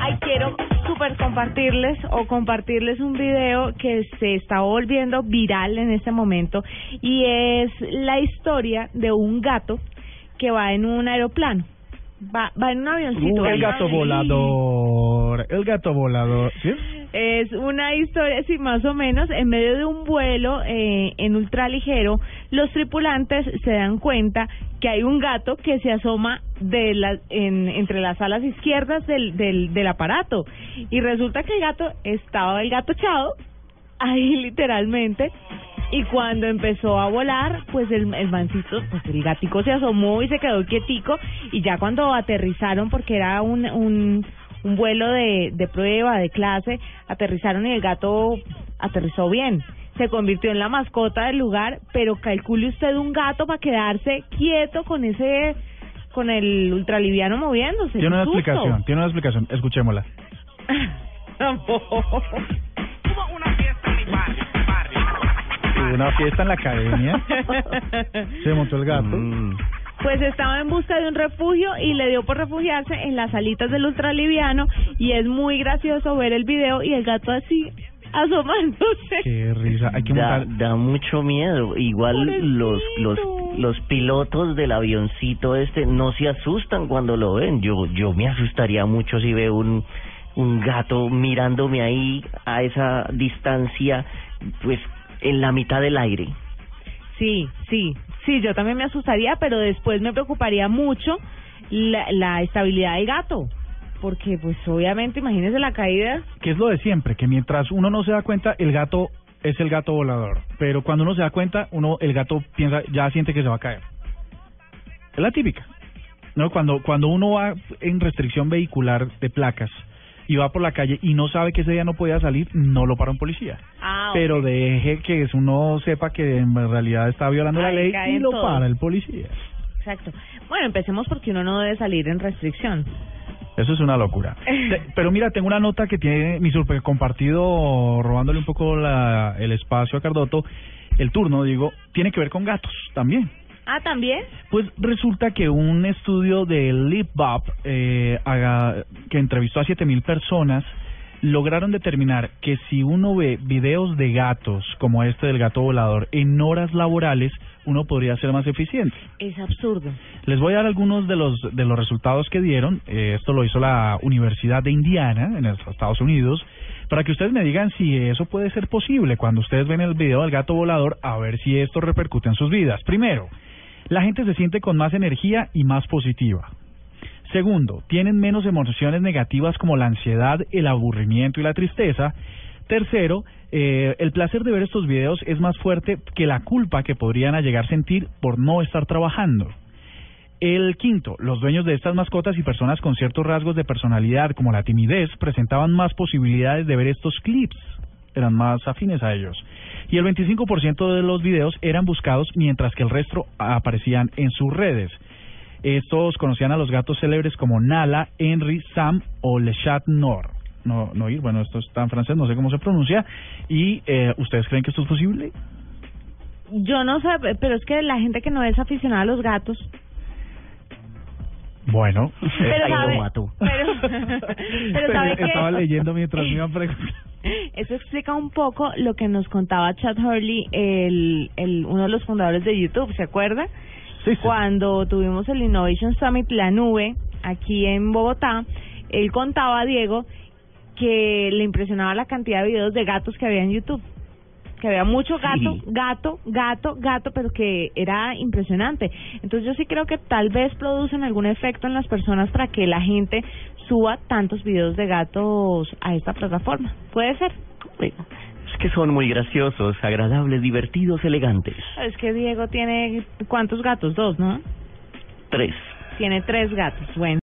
Ay, quiero super compartirles o compartirles un video que se está volviendo viral en este momento y es la historia de un gato que va en un aeroplano. Va, va en un avioncito. Uh, el gato volador, el gato volador, ¿sí? Es una historia, sí, más o menos, en medio de un vuelo eh, en ultraligero, los tripulantes se dan cuenta que hay un gato que se asoma de la, en, entre las alas izquierdas del, del, del aparato. Y resulta que el gato estaba el gato echado, ahí literalmente, y cuando empezó a volar, pues el, el mancito, pues el gatico se asomó y se quedó quietico, y ya cuando aterrizaron, porque era un... un un vuelo de, de prueba, de clase, aterrizaron y el gato aterrizó bien. Se convirtió en la mascota del lugar, pero calcule usted un gato para quedarse quieto con ese, con el ultraliviano moviéndose. Tiene una explicación, tiene una explicación, escuchémosla. Hubo una fiesta en mi barrio, barrio. Hubo una fiesta en la academia, se montó el gato. Mm. Pues estaba en busca de un refugio y le dio por refugiarse en las alitas del ultraliviano y es muy gracioso ver el video y el gato así asomándose. Qué risa, hay que Da, da mucho miedo. Igual los, los los pilotos del avioncito este no se asustan cuando lo ven. Yo yo me asustaría mucho si veo un un gato mirándome ahí a esa distancia, pues en la mitad del aire. Sí, sí, sí, yo también me asustaría, pero después me preocuparía mucho la, la estabilidad del gato, porque pues obviamente imagínese la caída. que es lo de siempre, que mientras uno no se da cuenta, el gato es el gato volador. Pero cuando uno se da cuenta, uno el gato piensa, ya siente que se va a caer. Es la típica. No, cuando cuando uno va en restricción vehicular de placas y va por la calle y no sabe que ese día no podía salir, no lo para un policía. Ah, Pero ok. deje que uno sepa que en realidad está violando la ley y lo para el policía. Exacto. Bueno, empecemos porque uno no debe salir en restricción. Eso es una locura. Pero mira, tengo una nota que tiene mi super compartido, robándole un poco la, el espacio a Cardoto, el turno, digo, tiene que ver con gatos también. Ah, también. Pues resulta que un estudio de LipBop, eh, que entrevistó a 7000 personas, lograron determinar que si uno ve videos de gatos, como este del gato volador, en horas laborales, uno podría ser más eficiente. Es absurdo. Les voy a dar algunos de los de los resultados que dieron. Eh, esto lo hizo la Universidad de Indiana en los Estados Unidos para que ustedes me digan si eso puede ser posible cuando ustedes ven el video del gato volador a ver si esto repercute en sus vidas. Primero, la gente se siente con más energía y más positiva. Segundo, tienen menos emociones negativas como la ansiedad, el aburrimiento y la tristeza. Tercero, eh, el placer de ver estos videos es más fuerte que la culpa que podrían llegar a sentir por no estar trabajando. El quinto, los dueños de estas mascotas y personas con ciertos rasgos de personalidad como la timidez presentaban más posibilidades de ver estos clips, eran más afines a ellos. Y el 25% de los videos eran buscados mientras que el resto aparecían en sus redes. Estos conocían a los gatos célebres como Nala, Henry, Sam o Le Chat Noir. No, no ir, bueno, esto está en francés, no sé cómo se pronuncia. ¿Y eh, ustedes creen que esto es posible? Yo no sé, pero es que la gente que no es aficionada a los gatos. Bueno, Pero lo sabe, pero, pero sabe que estaba leyendo mientras me iban preguntando. Eso explica un poco lo que nos contaba Chad Hurley, el, el, uno de los fundadores de YouTube, ¿se acuerda? Sí, sí. Cuando tuvimos el Innovation Summit, la nube, aquí en Bogotá, él contaba a Diego que le impresionaba la cantidad de videos de gatos que había en YouTube. Que había mucho gato, Sí. gato, gato, gato, pero que era impresionante. Entonces yo sí creo que tal vez producen algún efecto en las personas para que la gente suba tantos videos de gatos a esta plataforma. Puede ser. Es que son muy graciosos, agradables, divertidos, elegantes. Es que Diego tiene, ¿cuántos gatos? Dos, ¿no? Tres. Tiene tres gatos. Bueno.